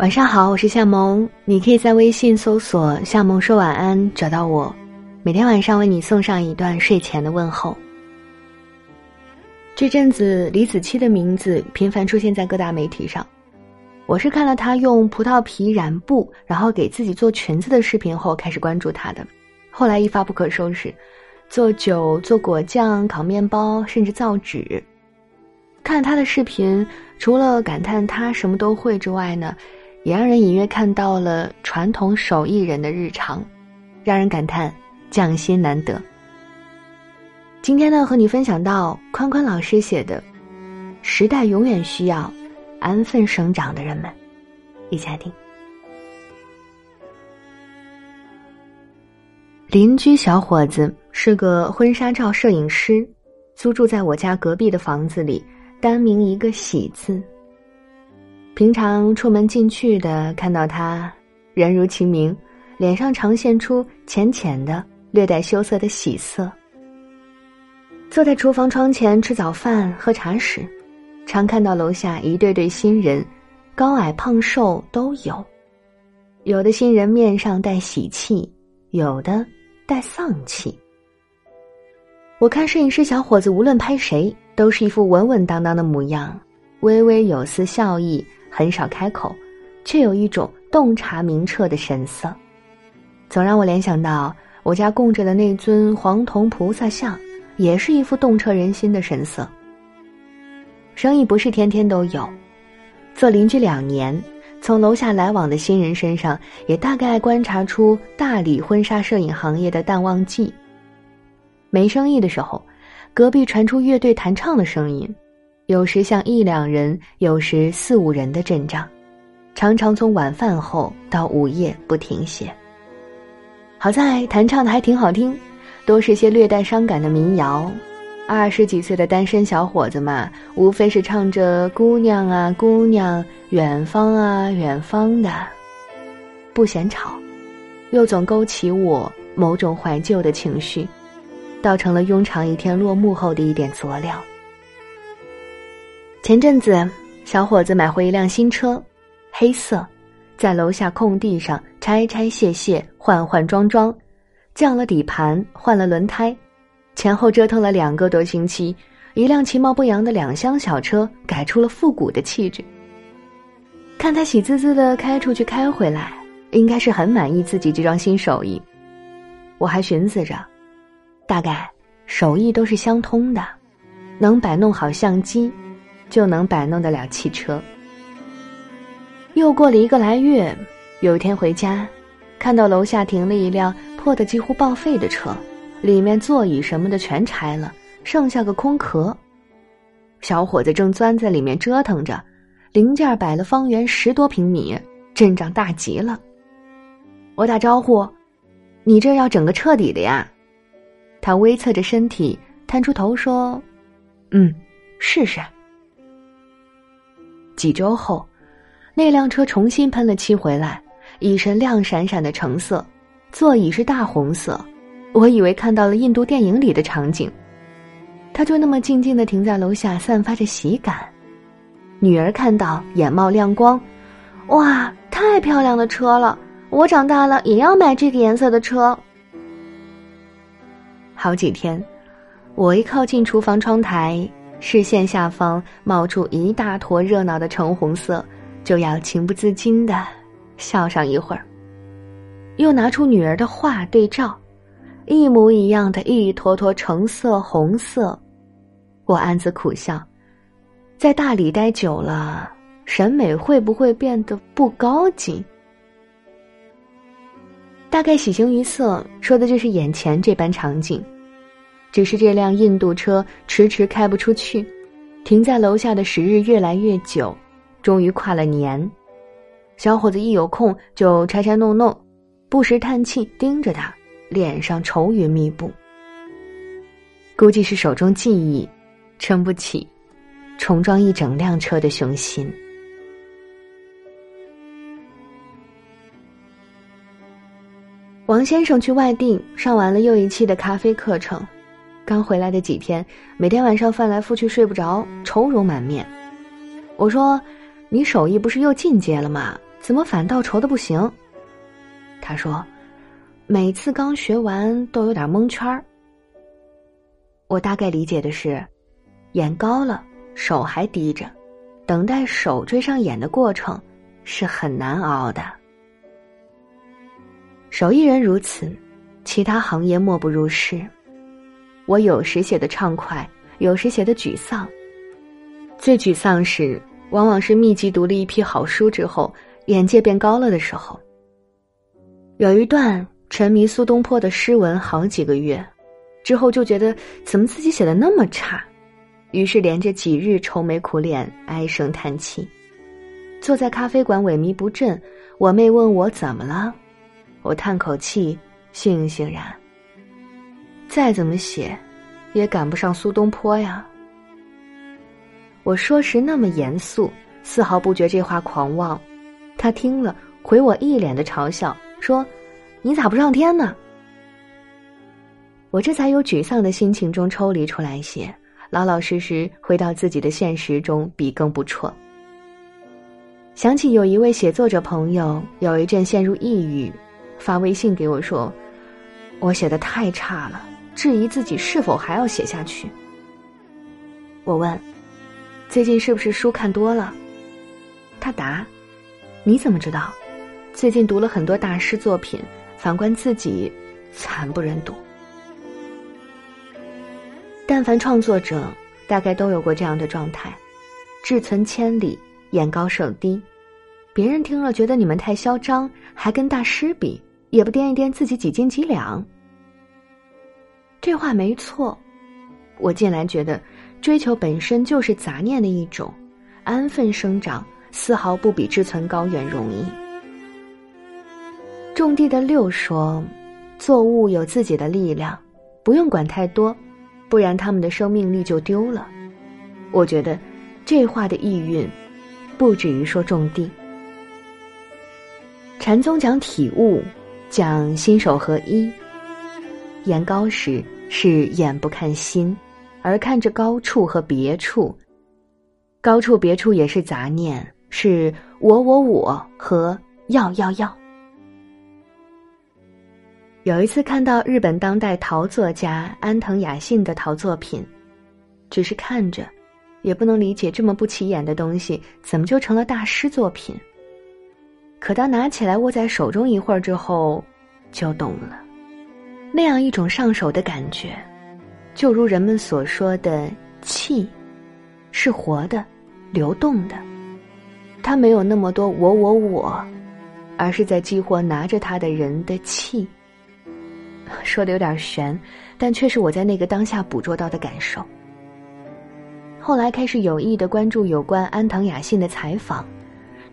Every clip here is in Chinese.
晚上好，我是夏萌，你可以在微信搜索“夏萌说晚安”找到我，每天晚上为你送上一段睡前的问候。这阵子李子柒的名字频繁出现在各大媒体上，我是看了她用葡萄皮染布，然后给自己做裙子的视频后开始关注她的，后来一发不可收拾，做酒、做果酱、烤面包，甚至造纸。看她的视频，除了感叹她什么都会之外呢？也让人隐约看到了传统手艺人的日常，让人感叹匠心难得。今天呢，和你分享到宽宽老师写的《时代永远需要安分生长的人们》，一起来听。邻居小伙子是个婚纱照摄影师，租住在我家隔壁的房子里，单名一个“喜”字。平常出门进去的，看到他，人如其名，脸上常现出浅浅的、略带羞涩的喜色。坐在厨房窗前吃早饭、喝茶时，常看到楼下一对对新人，高矮胖瘦都有，有的新人面上带喜气，有的带丧气。我看摄影师小伙子无论拍谁，都是一副稳稳当当的模样，微微有丝笑意。很少开口，却有一种洞察明澈的神色，总让我联想到我家供着的那尊黄铜菩萨像，也是一副洞彻人心的神色。生意不是天天都有，做邻居两年，从楼下来往的新人身上，也大概观察出大理婚纱摄影行业的淡旺季。没生意的时候，隔壁传出乐队弹唱的声音。有时像一两人，有时四五人的阵仗，常常从晚饭后到午夜不停歇。好在弹唱的还挺好听，都是些略带伤感的民谣。二十几岁的单身小伙子嘛，无非是唱着“姑娘啊姑娘，远方啊远方”的，不嫌吵，又总勾起我某种怀旧的情绪，倒成了庸常一天落幕后的一点佐料。前阵子，小伙子买回一辆新车，黑色，在楼下空地上拆拆卸卸、换换装装，降了底盘，换了轮胎，前后折腾了两个多星期，一辆其貌不扬的两厢小车改出了复古的气质。看他喜滋滋的开出去开回来，应该是很满意自己这桩新手艺。我还寻思着，大概手艺都是相通的，能摆弄好相机。就能摆弄得了汽车。又过了一个来月，有一天回家，看到楼下停了一辆破的几乎报废的车，里面座椅什么的全拆了，剩下个空壳。小伙子正钻在里面折腾着，零件摆了方圆十多平米，阵仗大极了。我打招呼：“你这要整个彻底的呀？”他微侧着身体，探出头说：“嗯，试试。”几周后，那辆车重新喷了漆回来，一身亮闪闪的橙色，座椅是大红色。我以为看到了印度电影里的场景，他就那么静静的停在楼下，散发着喜感。女儿看到眼冒亮光，哇，太漂亮的车了！我长大了也要买这个颜色的车。好几天，我一靠近厨房窗台。视线下方冒出一大坨热闹的橙红色，就要情不自禁的笑上一会儿。又拿出女儿的画对照，一模一样的一坨坨橙色、红色，我暗自苦笑，在大理待久了，审美会不会变得不高级？大概喜形于色，说的就是眼前这般场景。只是这辆印度车迟迟开不出去，停在楼下的时日越来越久，终于跨了年。小伙子一有空就拆拆弄弄，不时叹气，盯着他，脸上愁云密布。估计是手中技艺，撑不起重装一整辆车的雄心。王先生去外地上完了又一期的咖啡课程。刚回来的几天，每天晚上翻来覆去睡不着，愁容满面。我说：“你手艺不是又进阶了吗？怎么反倒愁的不行？他说，每次刚学完都有点蒙圈儿。我大概理解的是，眼高了，手还低着，等待手追上眼的过程是很难熬的。手艺人如此，其他行业莫不如是。我有时写的畅快，有时写的沮丧。最沮丧时，往往是密集读了一批好书之后，眼界变高了的时候。有一段沉迷苏东坡的诗文好几个月。之后就觉得怎么自己写的那么差，于是连着几日愁眉苦脸、唉声叹气，坐在咖啡馆萎靡不振。我妹问我怎么了，我叹口气，悻悻然。再怎么写，也赶不上苏东坡呀。我说时那么严肃，丝毫不觉这话狂妄。他听了，回我一脸的嘲笑，说：“你咋不上天呢？”我这才由沮丧的心情中抽离出来些，老老实实回到自己的现实中，笔耕不辍。想起有一位写作者朋友，有一阵陷入抑郁，发微信给我说：“我写的太差了，质疑自己是否还要写下去。”我问：“最近是不是书看多了？”他答：“你怎么知道？最近读了很多大师作品，反观自己，惨不忍睹。”但凡创作者，大概都有过这样的状态：志存千里，眼高手低。别人听了觉得你们太嚣张，还跟大师比，也不掂一掂自己几斤几两。这话没错，我近来觉得，追求本身就是杂念的一种，安分生长丝毫不比志存高远容易。种地的六说，作物有自己的力量，不用管太多。不然他们的生命力就丢了。我觉得，这话的意蕴，不止于说种地。禅宗讲体悟，讲心手合一。眼高时是眼不看心，而看着高处和别处。高处别处也是杂念，是我我我和要要要。有一次看到日本当代陶作家安藤雅信的陶作品，只是看着，也不能理解这么不起眼的东西怎么就成了大师作品。可当拿起来握在手中一会儿之后，就懂了，那样一种上手的感觉，就如人们所说的气，是活的，流动的，它没有那么多我我我，而是在激活拿着它的人的气。说的有点悬，但却是我在那个当下捕捉到的感受。后来开始有意的关注有关安藤雅信的采访，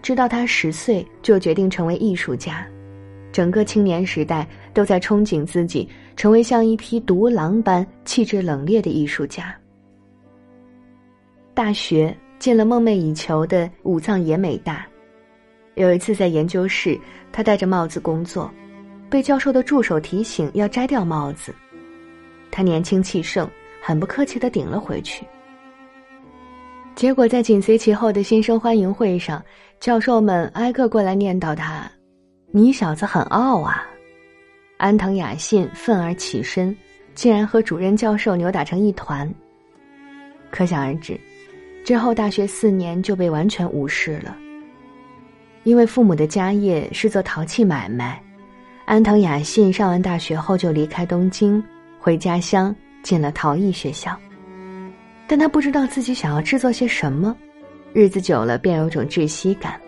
知道他十岁就决定成为艺术家，整个青年时代都在憧憬自己成为像一匹独狼般气质冷冽的艺术家。大学进了梦寐以求的武藏野美大，有一次在研究室，他戴着帽子工作。被教授的助手提醒要摘掉帽子，他年轻气盛，很不客气的顶了回去。结果在紧随其后的新生欢迎会上，教授们挨个过来念叨他：“你小子很傲啊！”安藤雅信愤而起身，竟然和主任教授扭打成一团。可想而知，之后大学四年就被完全无视了。因为父母的家业是做陶器买卖。安藤雅信上完大学后就离开东京，回家乡进了陶艺学校。但他不知道自己想要制作些什么，日子久了便有种窒息感。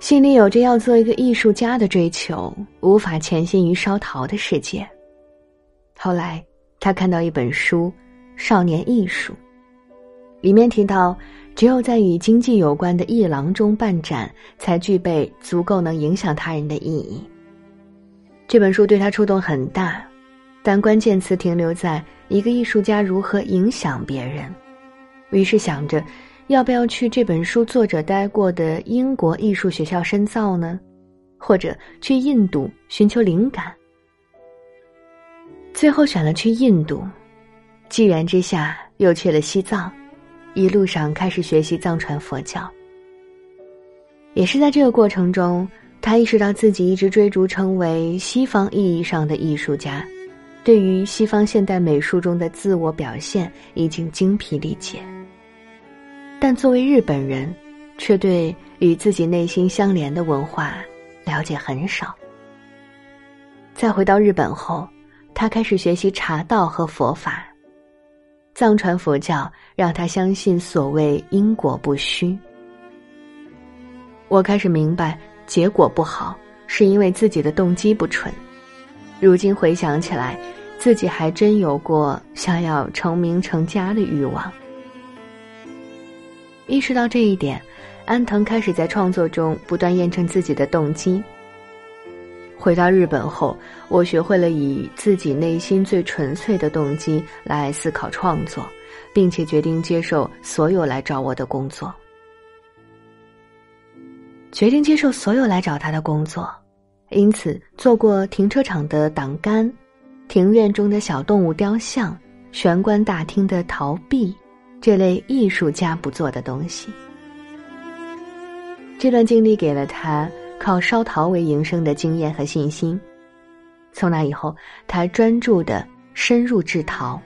心里有着要做一个艺术家的追求，无法潜心于烧陶的世界。后来，他看到一本书《少年艺术》，里面提到，只有在与经济有关的艺廊中办展，才具备足够能影响他人的意义。这本书对他触动很大，但关键词停留在一个艺术家如何影响别人。于是想着，要不要去这本书作者待过的英国艺术学校深造呢？或者去印度寻求灵感？最后选了去印度，机缘之下又去了西藏，一路上开始学习藏传佛教。也是在这个过程中，他意识到自己一直追逐成为西方意义上的艺术家，对于西方现代美术中的自我表现已经精疲力竭。但作为日本人，却对与自己内心相连的文化了解很少。再回到日本后，他开始学习茶道和佛法。藏传佛教让他相信所谓因果不虚。我开始明白，结果不好是因为自己的动机不纯。如今回想起来，自己还真有过想要成名成家的欲望。意识到这一点，安藤开始在创作中不断验证自己的动机。回到日本后，我学会了以自己内心最纯粹的动机来思考创作，并且决定接受所有来找我的工作。决定接受所有来找他的工作，因此做过停车场的挡杆、庭院中的小动物雕像、玄关大厅的陶壁这类艺术家不做的东西。这段经历给了他。靠烧陶为营生的经验和信心，从那以后，他专注的深入制陶，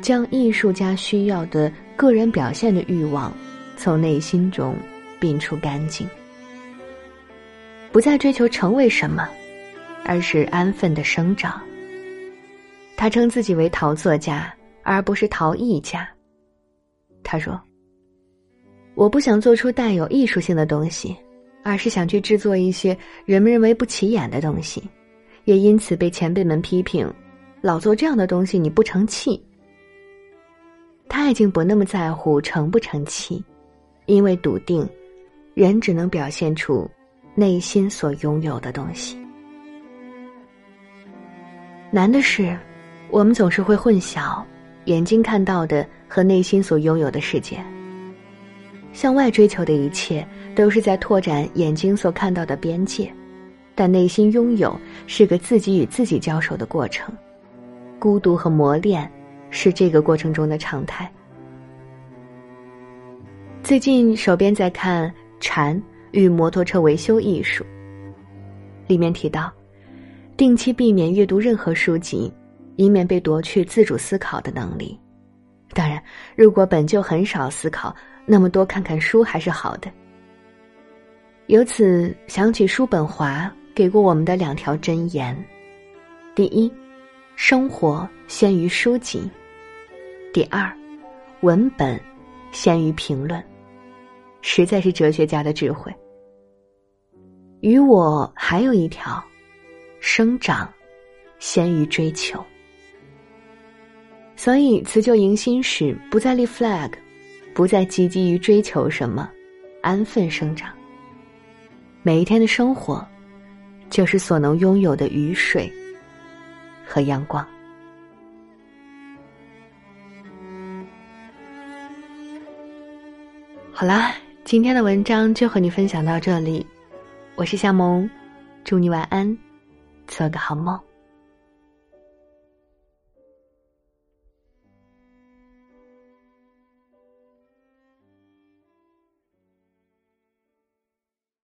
将艺术家需要的个人表现的欲望从内心中摒除干净，不再追求成为什么，而是安分的生长。他称自己为陶作家，而不是陶艺家。他说：“我不想做出带有艺术性的东西。”而是想去制作一些人们认为不起眼的东西，也因此被前辈们批评：“老做这样的东西，你不成器。”他已经不那么在乎成不成器，因为笃定，人只能表现出内心所拥有的东西。难的是，我们总是会混淆眼睛看到的和内心所拥有的世界。向外追求的一切都是在拓展眼睛所看到的边界，但内心拥有是个自己与自己交手的过程，孤独和磨练是这个过程中的常态。最近手边在看《禅与摩托车维修艺术》，里面提到，定期避免阅读任何书籍，以免被夺去自主思考的能力。当然，如果本就很少思考。那么多看看书还是好的。由此想起叔本华给过我们的两条箴言：第一，生活先于书籍；第二，文本先于评论。实在是哲学家的智慧。与我还有一条，生长先于追求。所以辞旧迎新时，不再立 flag。不再积极于追求什么，安分生长。每一天的生活，就是所能拥有的雨水和阳光。好啦，今天的文章就和你分享到这里。我是夏萌，祝你晚安，做个好梦。